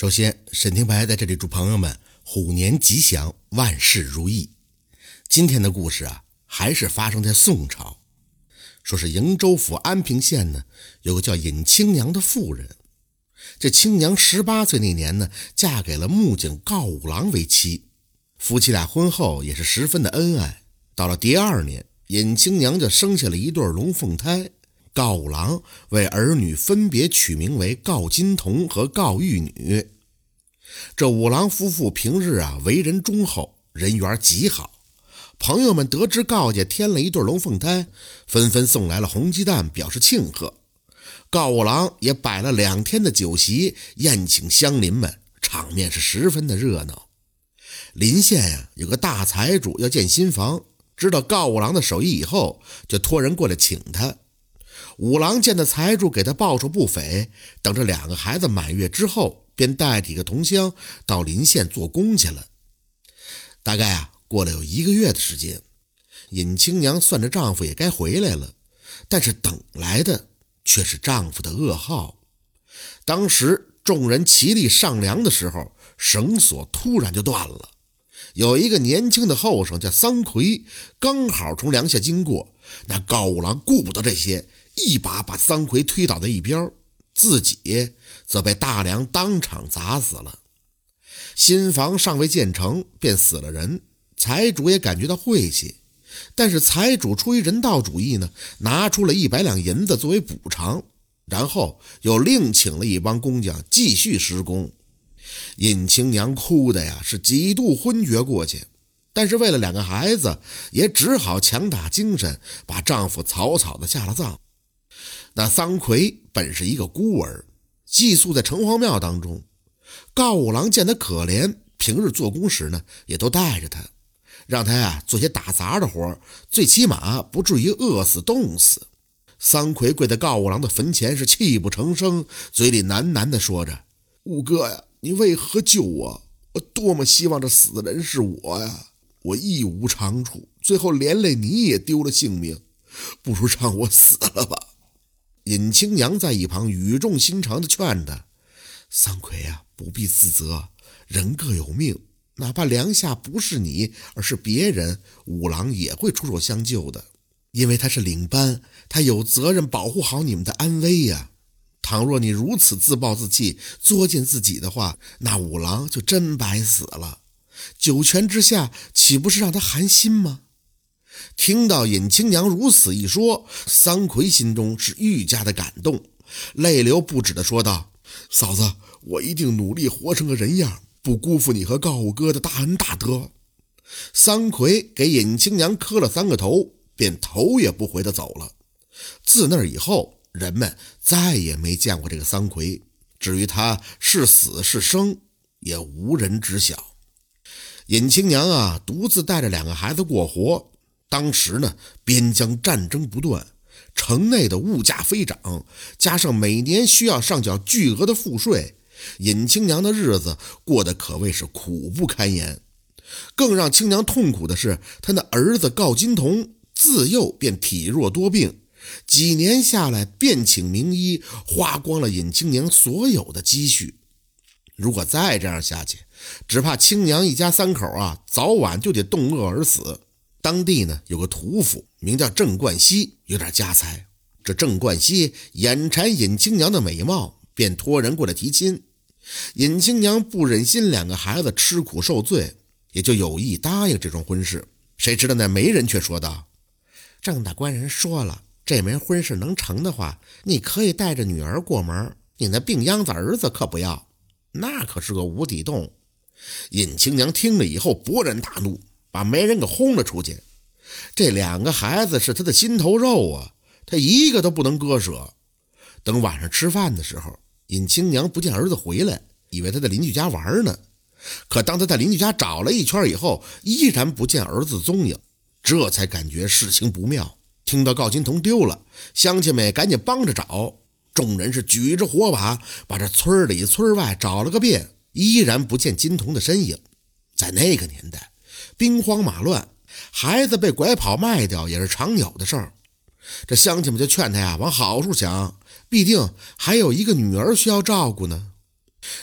首先，沈廷白在这里祝朋友们虎年吉祥，万事如意。今天的故事啊，还是发生在宋朝。说是瀛州府安平县呢，有个叫尹青娘的妇人。这青娘十八岁那年呢，嫁给了木匠告五郎为妻。夫妻俩婚后也是十分的恩爱。到了第二年，尹青娘就生下了一对龙凤胎。告五郎为儿女分别取名为告金童和告玉女。这五郎夫妇平日啊为人忠厚，人缘极好。朋友们得知告家添了一对龙凤胎，纷纷送来了红鸡蛋表示庆贺。告五郎也摆了两天的酒席，宴请乡邻们，场面是十分的热闹。临县呀有个大财主要建新房，知道告五郎的手艺以后，就托人过来请他。五郎见的财主给他报酬不菲，等着两个孩子满月之后，便带几个同乡到临县做工去了。大概啊，过了有一个月的时间，尹青娘算着丈夫也该回来了，但是等来的却是丈夫的噩耗。当时众人齐力上梁的时候，绳索突然就断了。有一个年轻的后生叫桑奎，刚好从梁下经过，那高五郎顾不得这些。一把把桑奎推倒在一边，自己则被大梁当场砸死了。新房尚未建成，便死了人，财主也感觉到晦气。但是财主出于人道主义呢，拿出了一百两银子作为补偿，然后又另请了一帮工匠继续施工。尹青娘哭的呀是几度昏厥过去，但是为了两个孩子，也只好强打精神，把丈夫草草的下了葬。那桑奎本是一个孤儿，寄宿在城隍庙当中。告五郎见他可怜，平日做工时呢，也都带着他，让他呀做些打杂的活，最起码不至于饿死冻死。桑奎跪在告五郎的坟前，是泣不成声，嘴里喃喃地说着：“五哥呀，你为何救我？我多么希望这死的人是我呀！我一无长处，最后连累你也丢了性命，不如让我死了吧。”尹青娘在一旁语重心长地劝他：“桑奎啊，不必自责，人各有命，哪怕梁下不是你，而是别人，五郎也会出手相救的。因为他是领班，他有责任保护好你们的安危呀。倘若你如此自暴自弃，作践自己的话，那五郎就真白死了。九泉之下，岂不是让他寒心吗？”听到尹青娘如此一说，桑奎心中是愈加的感动，泪流不止的说道：“嫂子，我一定努力活成个人样，不辜负你和告五哥的大恩大德。”桑奎给尹青娘磕了三个头，便头也不回的走了。自那以后，人们再也没见过这个桑奎，至于他是死是生，也无人知晓。尹青娘啊，独自带着两个孩子过活。当时呢，边疆战争不断，城内的物价飞涨，加上每年需要上缴巨额的赋税，尹青娘的日子过得可谓是苦不堪言。更让青娘痛苦的是，她那儿子告金童自幼便体弱多病，几年下来便请名医，花光了尹青娘所有的积蓄。如果再这样下去，只怕青娘一家三口啊，早晚就得冻饿而死。当地呢有个屠夫名叫郑冠希，有点家财。这郑冠希眼馋尹青娘的美貌，便托人过来提亲。尹青娘不忍心两个孩子吃苦受罪，也就有意答应这桩婚事。谁知道那媒人却说道：“郑大官人说了，这门婚事能成的话，你可以带着女儿过门，你那病秧子儿子可不要，那可是个无底洞。”尹青娘听了以后勃然大怒。把媒人给轰了出去。这两个孩子是他的心头肉啊，他一个都不能割舍。等晚上吃饭的时候，尹青娘不见儿子回来，以为他在邻居家玩呢。可当他在邻居家找了一圈以后，依然不见儿子踪影，这才感觉事情不妙。听到告金童丢了，乡亲们赶紧帮着找。众人是举着火把，把这村里村外找了个遍，依然不见金童的身影。在那个年代。兵荒马乱，孩子被拐跑卖掉也是常有的事儿。这乡亲们就劝他呀，往好处想，必定还有一个女儿需要照顾呢。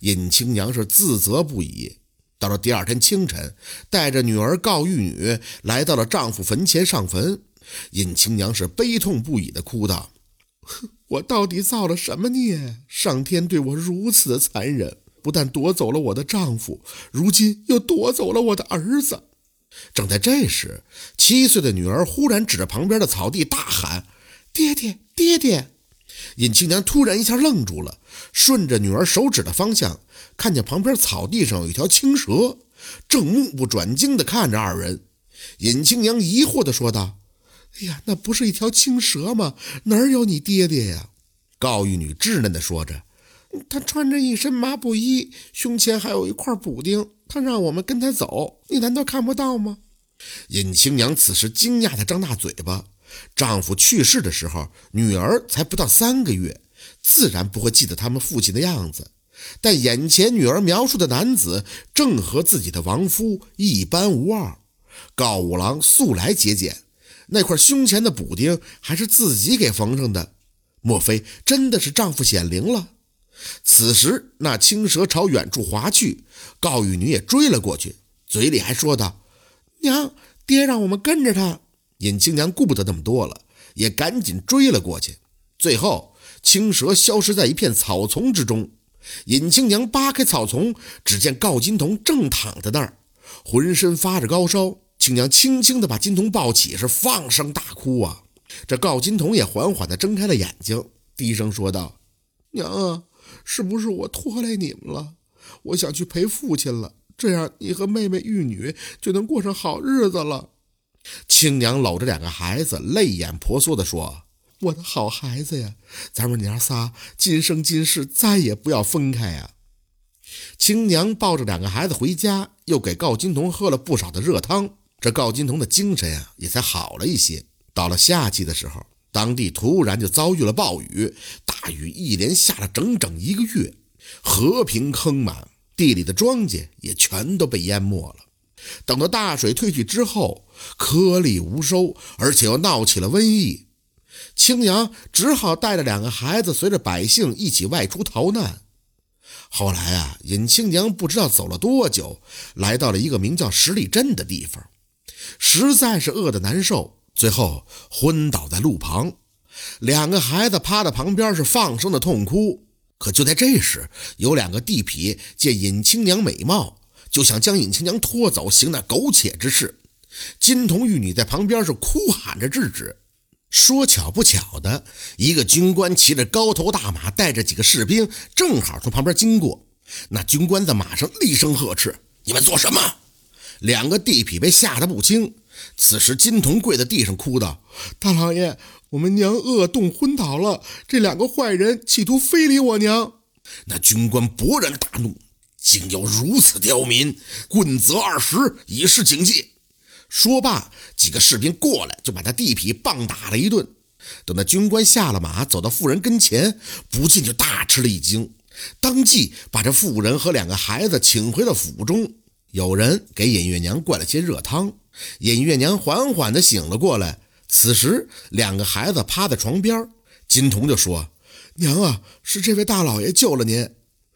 尹青娘是自责不已。到了第二天清晨，带着女儿告玉女来到了丈夫坟前上坟。尹青娘是悲痛不已的哭道：“我到底造了什么孽？上天对我如此的残忍，不但夺走了我的丈夫，如今又夺走了我的儿子。”正在这时，七岁的女儿忽然指着旁边的草地大喊：“爹爹，爹爹！”尹青娘突然一下愣住了，顺着女儿手指的方向，看见旁边草地上有一条青蛇，正目不转睛地看着二人。尹青娘疑惑地说道：“哎呀，那不是一条青蛇吗？哪有你爹爹呀？”高玉女稚嫩地说着：“他穿着一身麻布衣，胸前还有一块补丁，他让我们跟他走，你难道看不到吗？”尹青娘此时惊讶地张大嘴巴。丈夫去世的时候，女儿才不到三个月，自然不会记得他们父亲的样子。但眼前女儿描述的男子，正和自己的亡夫一般无二。告五郎素来节俭，那块胸前的补丁还是自己给缝上的，莫非真的是丈夫显灵了？此时，那青蛇朝远处划去，告玉女也追了过去，嘴里还说道：“娘，爹让我们跟着他。”尹青娘顾不得那么多了，也赶紧追了过去。最后，青蛇消失在一片草丛之中。尹青娘扒开草丛，只见告金童正躺在那儿，浑身发着高烧。青娘轻轻地把金童抱起，是放声大哭啊。这告金童也缓缓地睁开了眼睛，低声说道：“娘啊，是不是我拖累你们了？我想去陪父亲了，这样你和妹妹玉女就能过上好日子了。”青娘搂着两个孩子，泪眼婆娑地说：“我的好孩子呀，咱们娘仨今生今世再也不要分开呀！”青娘抱着两个孩子回家，又给郜金童喝了不少的热汤，这郜金童的精神呀也才好了一些。到了夏季的时候，当地突然就遭遇了暴雨，大雨一连下了整整一个月，河平坑满，地里的庄稼也全都被淹没了。等到大水退去之后，颗粒无收，而且又闹起了瘟疫。青阳只好带着两个孩子，随着百姓一起外出逃难。后来啊，尹青娘不知道走了多久，来到了一个名叫十里镇的地方，实在是饿得难受，最后昏倒在路旁。两个孩子趴在旁边，是放声的痛哭。可就在这时，有两个地痞见尹青娘美貌。就想将尹青娘拖走，行那苟且之事。金童玉女在旁边是哭喊着制止。说巧不巧的，一个军官骑着高头大马，带着几个士兵，正好从旁边经过。那军官在马上厉声呵斥：“你们做什么？”两个地痞被吓得不轻。此时，金童跪在地上哭道：“大老爷，我们娘饿冻昏倒了，这两个坏人企图非礼我娘。”那军官勃然大怒。竟有如此刁民，棍责二十，以示警戒。说罢，几个士兵过来，就把他地痞棒打了一顿。等那军官下了马，走到妇人跟前，不禁就大吃了一惊，当即把这妇人和两个孩子请回了府中。有人给尹月娘灌了些热汤，尹月娘缓缓地醒了过来。此时，两个孩子趴在床边，金童就说：“娘啊，是这位大老爷救了您。”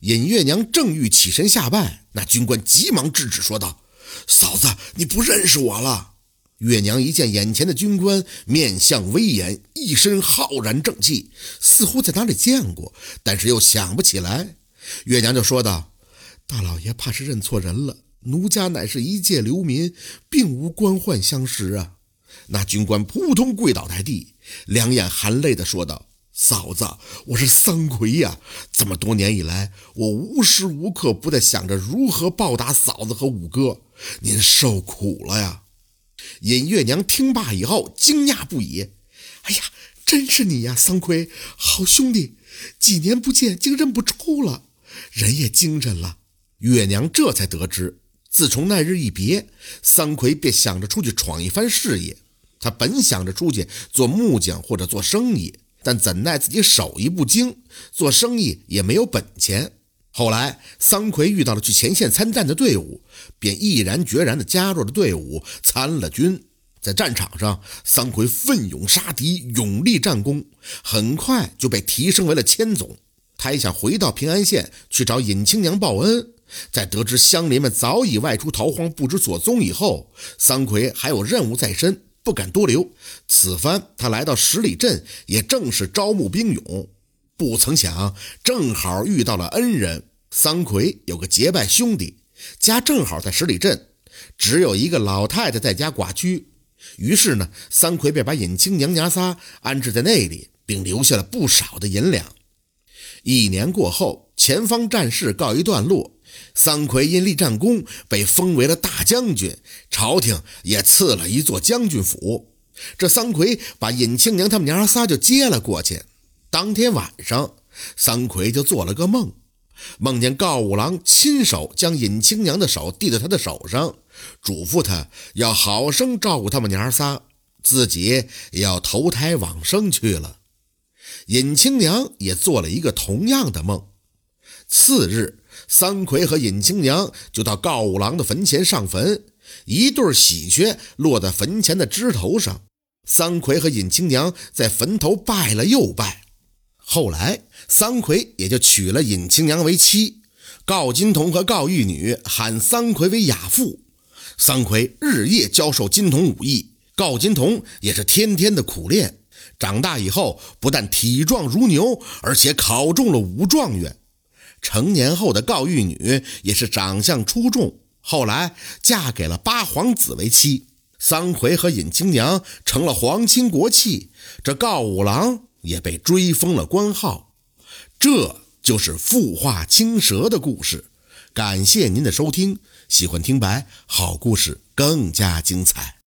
尹月娘正欲起身下拜，那军官急忙制止，说道：“嫂子，你不认识我了。”月娘一见眼前的军官面相威严，一身浩然正气，似乎在哪里见过，但是又想不起来。月娘就说道：“大老爷怕是认错人了，奴家乃是一介流民，并无官宦相识啊。”那军官扑通跪倒在地，两眼含泪地说道。嫂子，我是桑奎呀！这么多年以来，我无时无刻不在想着如何报答嫂子和五哥，您受苦了呀！尹月娘听罢以后，惊讶不已。哎呀，真是你呀，桑奎，好兄弟！几年不见，竟认不出了，人也精神了。月娘这才得知，自从那日一别，桑奎便想着出去闯一番事业。他本想着出去做木匠或者做生意。但怎奈自己手艺不精，做生意也没有本钱。后来，桑奎遇到了去前线参战的队伍，便毅然决然地加入了队伍，参了军。在战场上，桑奎奋勇杀敌，勇立战功，很快就被提升为了千总。他也想回到平安县去找尹青娘报恩。在得知乡邻们早已外出逃荒，不知所踪以后，三魁还有任务在身，不敢多留。此番他来到十里镇，也正是招募兵勇。不曾想，正好遇到了恩人。三魁有个结拜兄弟，家正好在十里镇，只有一个老太太在家寡居。于是呢，三魁便把尹青娘娘仨安置在那里，并留下了不少的银两。一年过后，前方战事告一段落。三魁因立战功，被封为了大将军，朝廷也赐了一座将军府。这三魁把尹青娘他们娘仨就接了过去。当天晚上，三魁就做了个梦，梦见告五郎亲手将尹青娘的手递到他的手上，嘱咐他要好生照顾他们娘仨，自己也要投胎往生去了。尹青娘也做了一个同样的梦。次日。三魁和尹青娘就到告五郎的坟前上坟，一对喜鹊落在坟前的枝头上。三魁和尹青娘在坟头拜了又拜。后来，三魁也就娶了尹青娘为妻。告金童和告玉女喊三魁为亚父。三魁日夜教授金童武艺，告金童也是天天的苦练。长大以后，不但体壮如牛，而且考中了武状元。成年后的告玉女也是长相出众，后来嫁给了八皇子为妻。三魁和尹青娘成了皇亲国戚，这告五郎也被追封了官号。这就是富化青蛇的故事。感谢您的收听，喜欢听白好故事更加精彩。